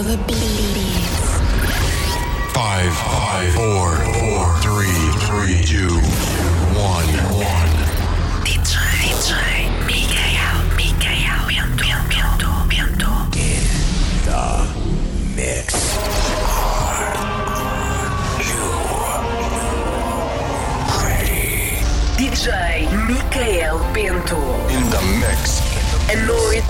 Feel the beats. Five, five, four, four, three, three, two, one, one. DJ, DJ, Mikael, Mikael, Bento, Bento, Bento. Mix. DJ Mikael Bento. In the mix. A noite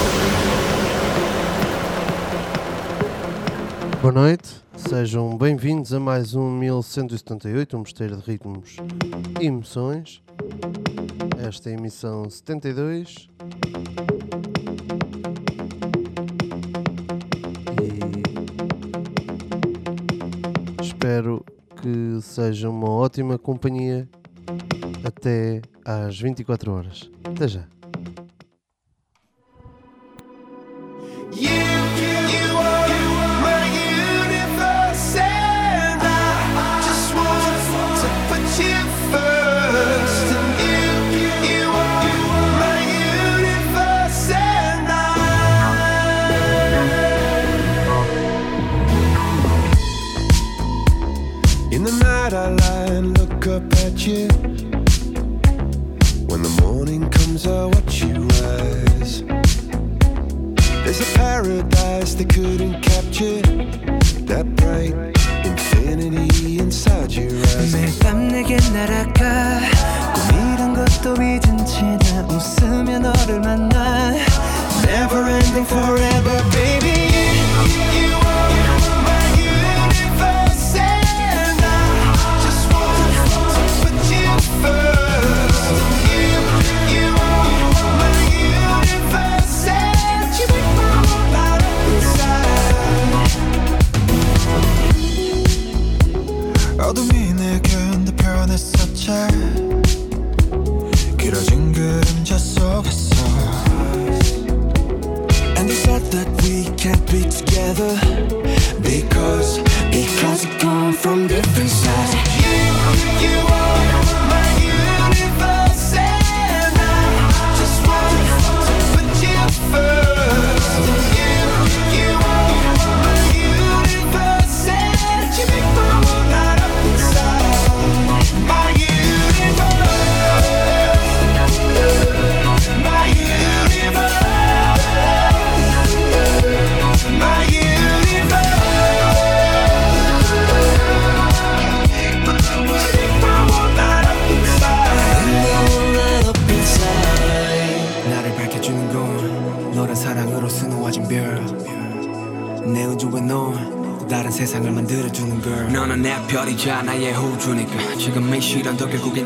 Boa noite, sejam bem-vindos a mais um 1178, um mosteiro de ritmos e emoções. Esta é a emissão 72. E espero que seja uma ótima companhia até às 24 horas. Até já. You,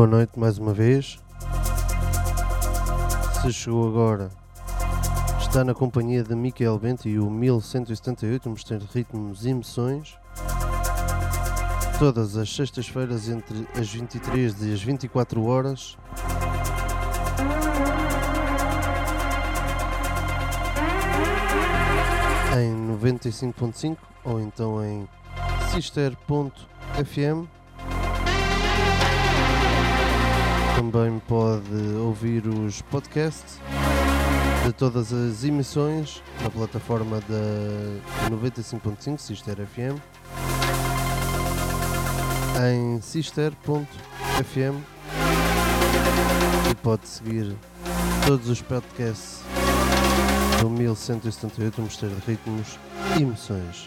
boa noite mais uma vez. Se chegou agora, está na companhia de Miquel Bento e o 1178, um mistério de ritmos e emoções. Todas as sextas-feiras entre as 23 e as 24 horas. Em 95.5 ou então em sister.fm. Também pode ouvir os podcasts de todas as emissões na plataforma da 95.5 Sister FM em sister.fm e pode seguir todos os podcasts do 1178 um Mistério de Ritmos e Emoções.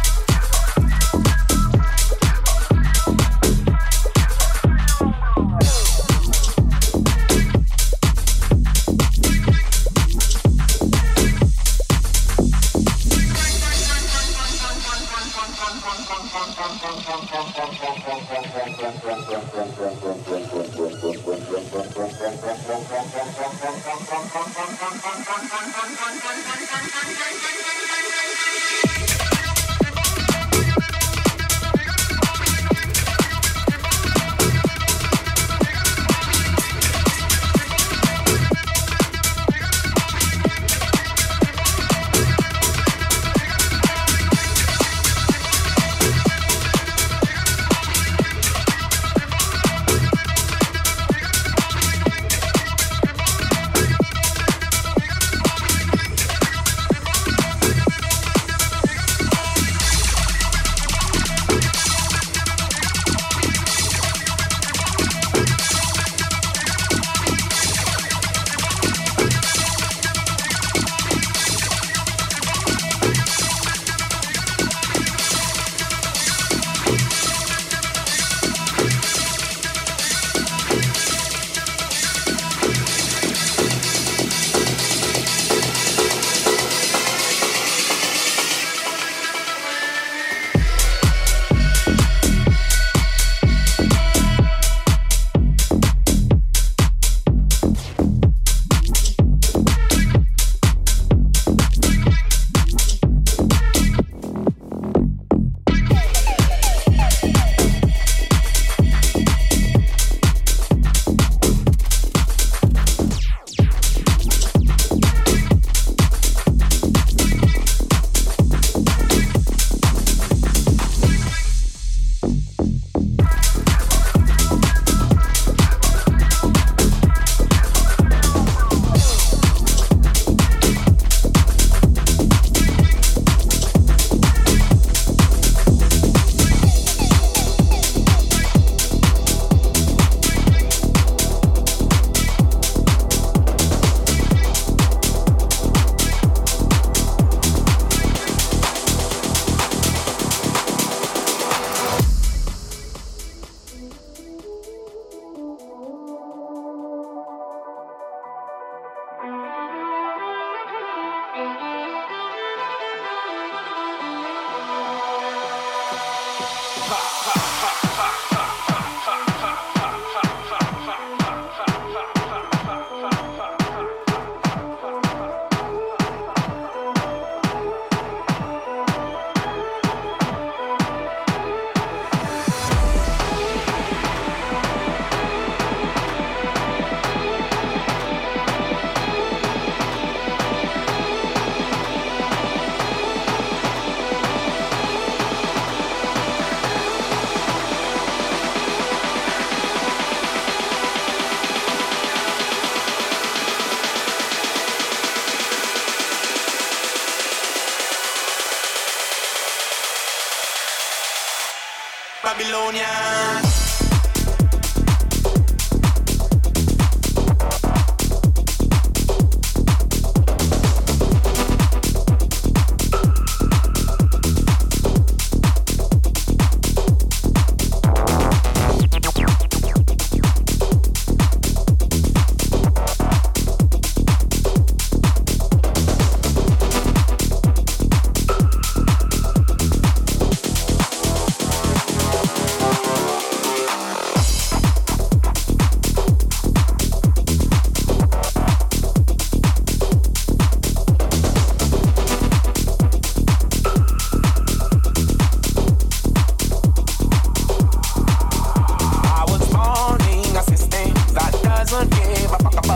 sun up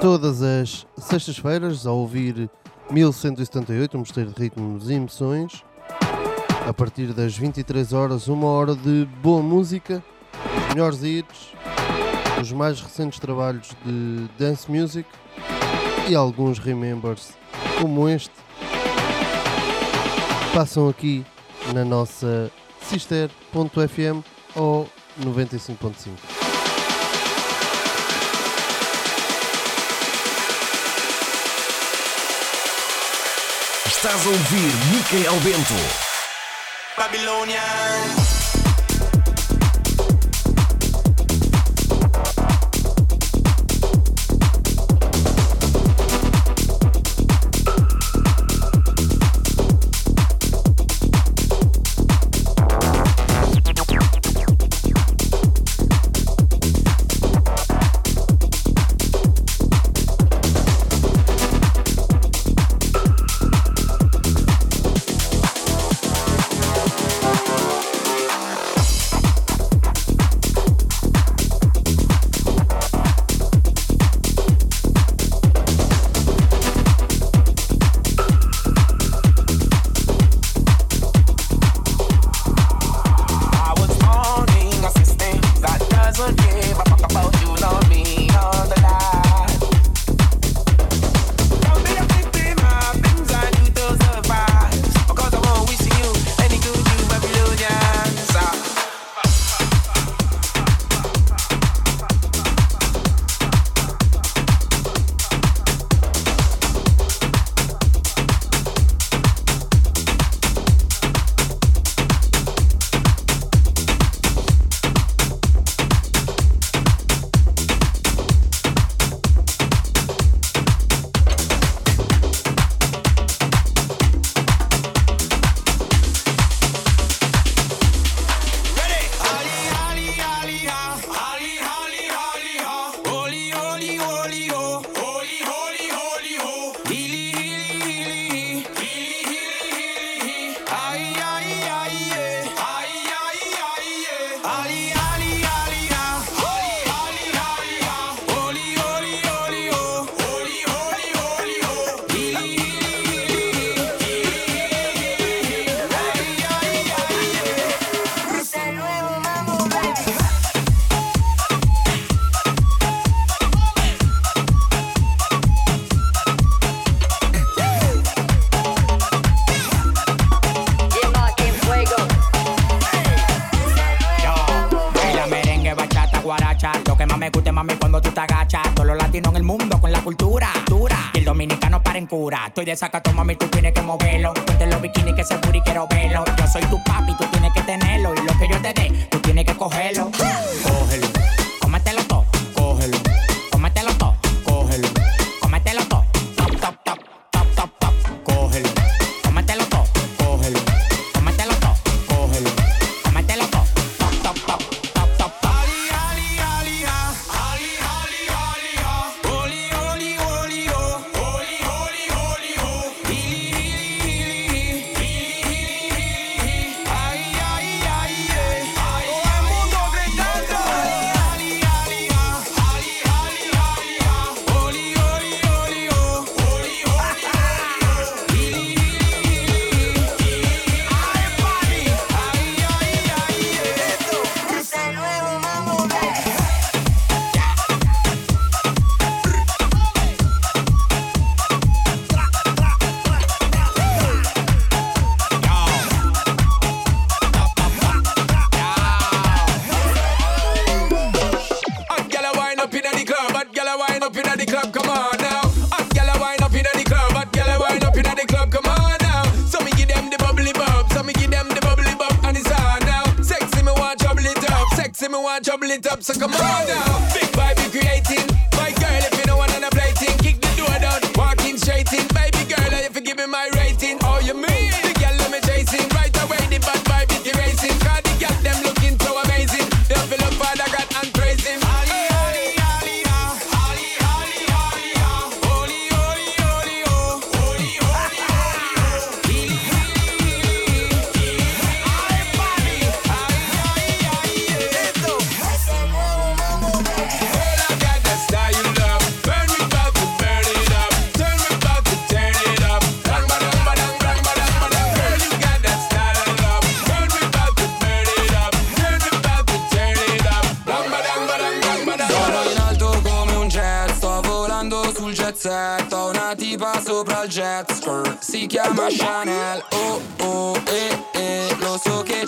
todas as sextas-feiras a ouvir 1178, um mosteiro de ritmos e emoções. A partir das 23 horas, uma hora de boa música, melhores hits, os mais recentes trabalhos de dance music e alguns remembers como este. Passam aqui na nossa sister.fm ou 95.5. Estás a ouvir Micael Bento. Babilônia. Estoy de sacato, mami, tú tienes que moverlo. Ponte los bikinis que ese booty quiero verlo. Yo soy tu papi, tú tienes que tenerlo. Y lo que yo te dé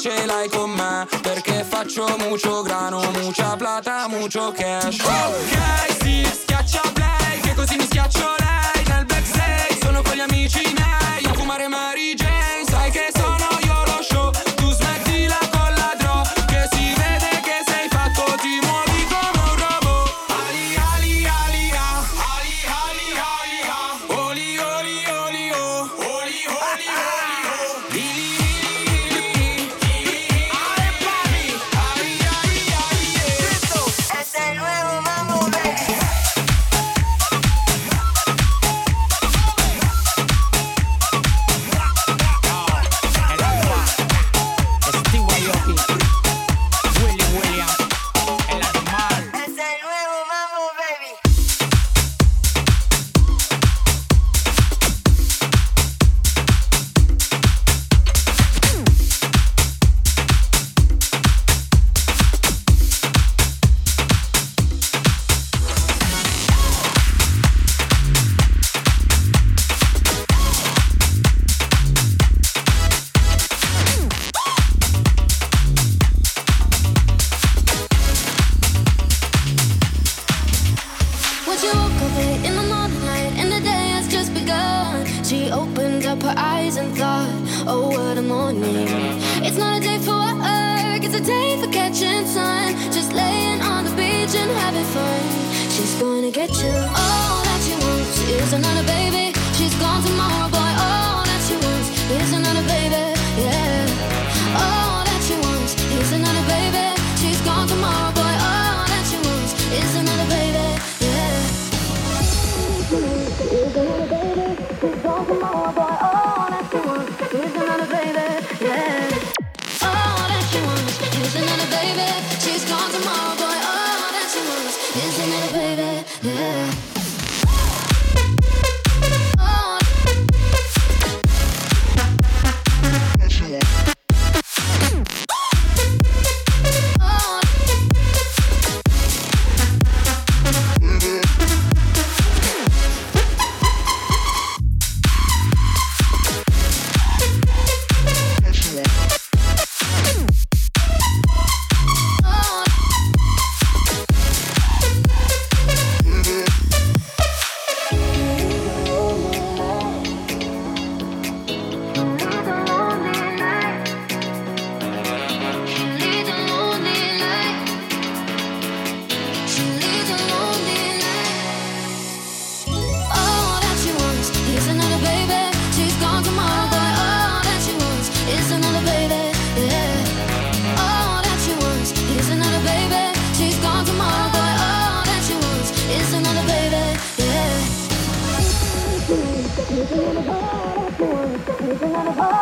ce l'hai con me? Perché faccio mucho grano, mucha plata, mucho cash. Ok, si sì, schiaccia play Che così mi schiaccio lei. Nel backstage Sono con gli amici miei a fumare marijuana. It's a day for catching sun, just laying on the beach and having fun. She's gonna get you all that she wants is another baby. Thank you.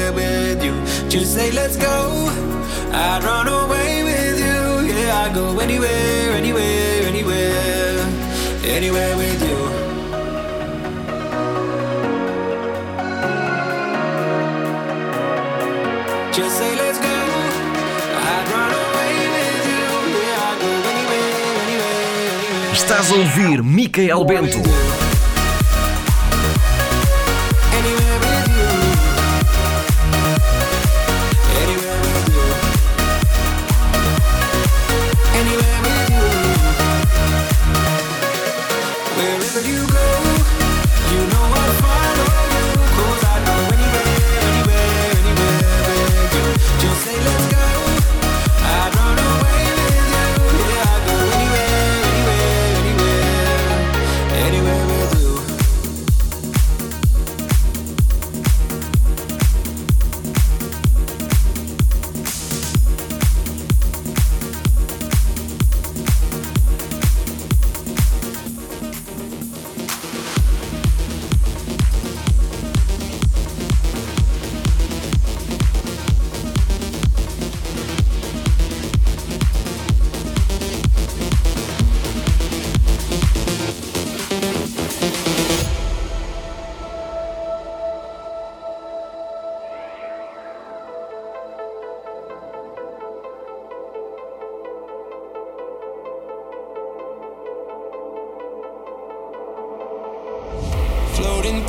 Just say let's go. I'd run away with you. Yeah, I'd go anywhere, anywhere, anywhere. Anywhere with you. Just say let's go. I'd run away with you. Yeah, I'd go anywhere, anywhere, anywhere. Estás a ouvir Micael Bento.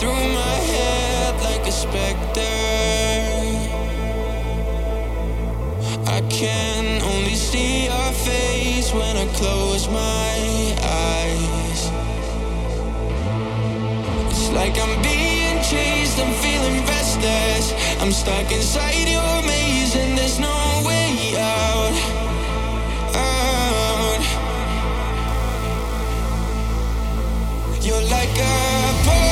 Through my head like a specter. I can only see your face when I close my eyes. It's like I'm being chased, I'm feeling restless. I'm stuck inside your maze and there's no way out. out. You're like a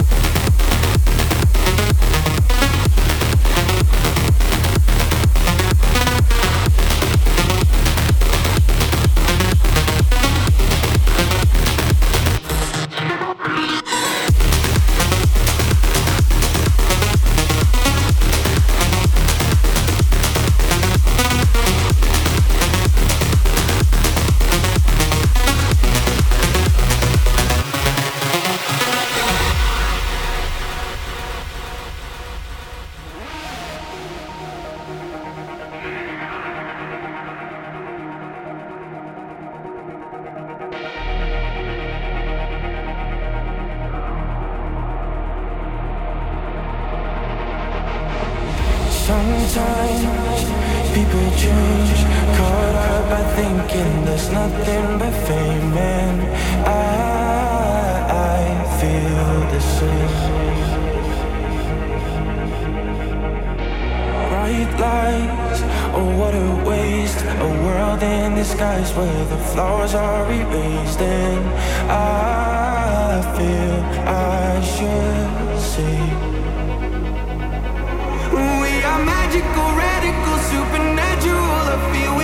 Oh, what a waste. A world in disguise where the flowers are erased. And I feel I should say we are magical, radical, supernatural. I feel.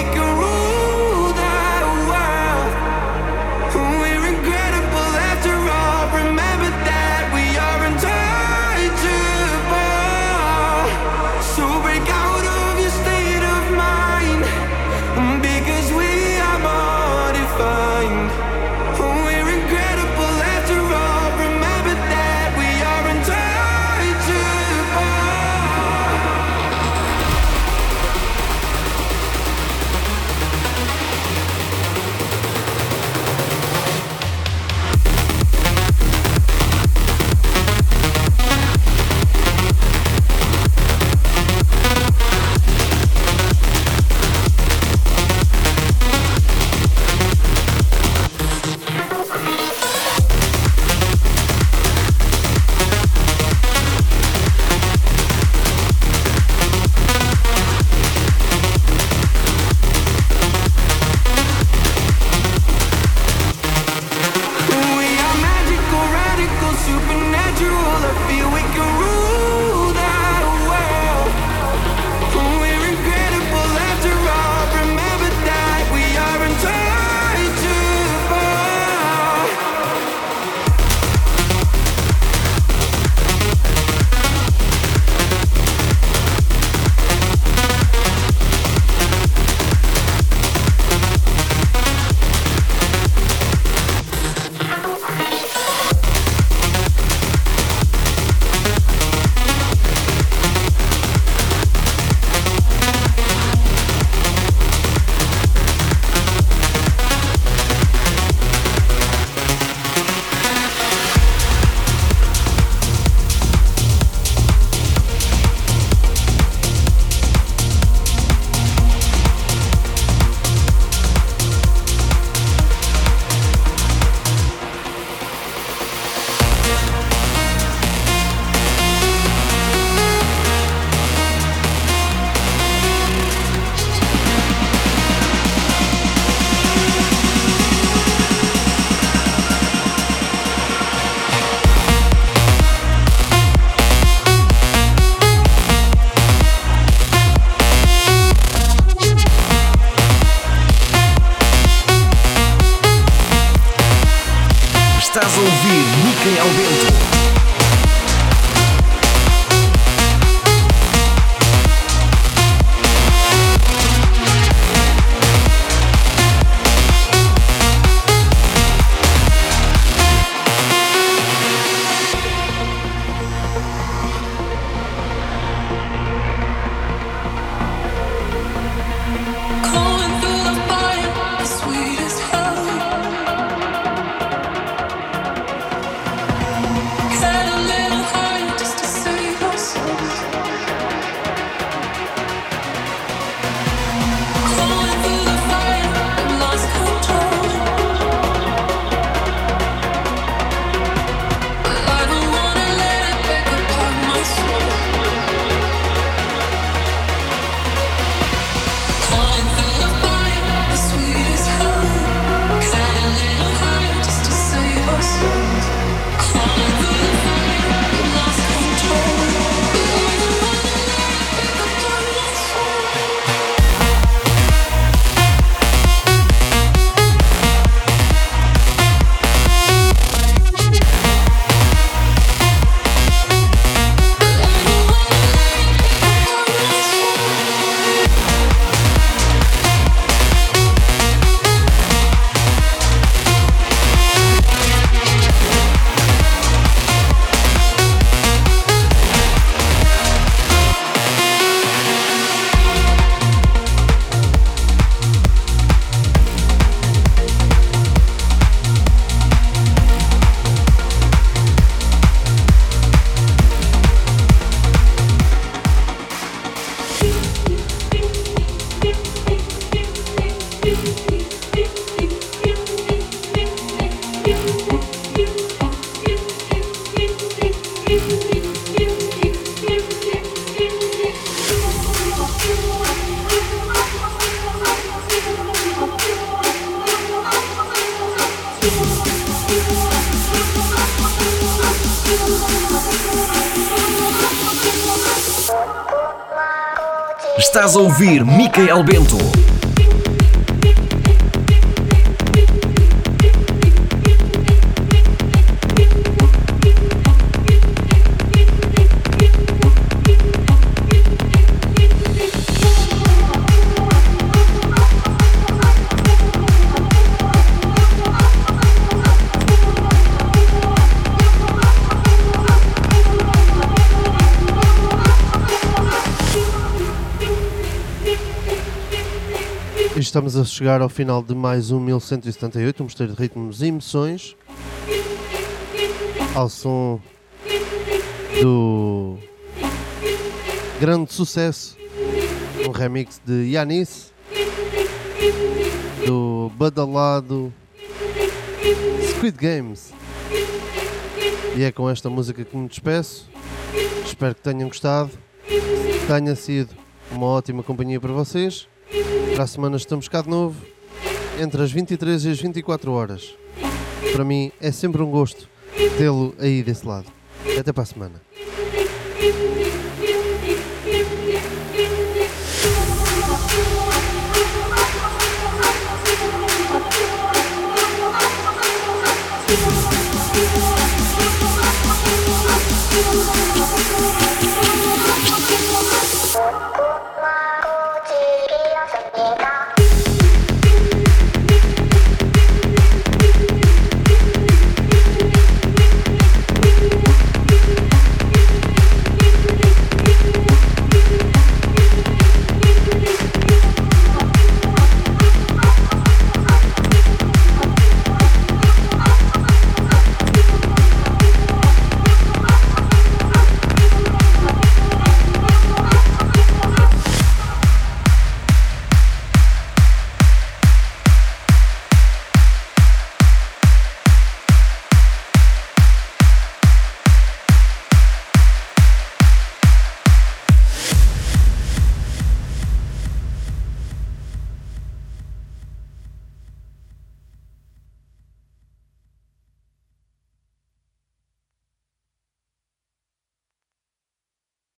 Estamos a chegar ao final de mais um 1178, um mistério de ritmos e emoções. Ao som do grande sucesso, um remix de Yanis, do badalado Squid Games. E é com esta música que me despeço. Espero que tenham gostado, tenha sido uma ótima companhia para vocês. Para a semana estamos cá de novo, entre as 23 e as 24 horas. Para mim é sempre um gosto tê-lo aí desse lado. Até para a semana.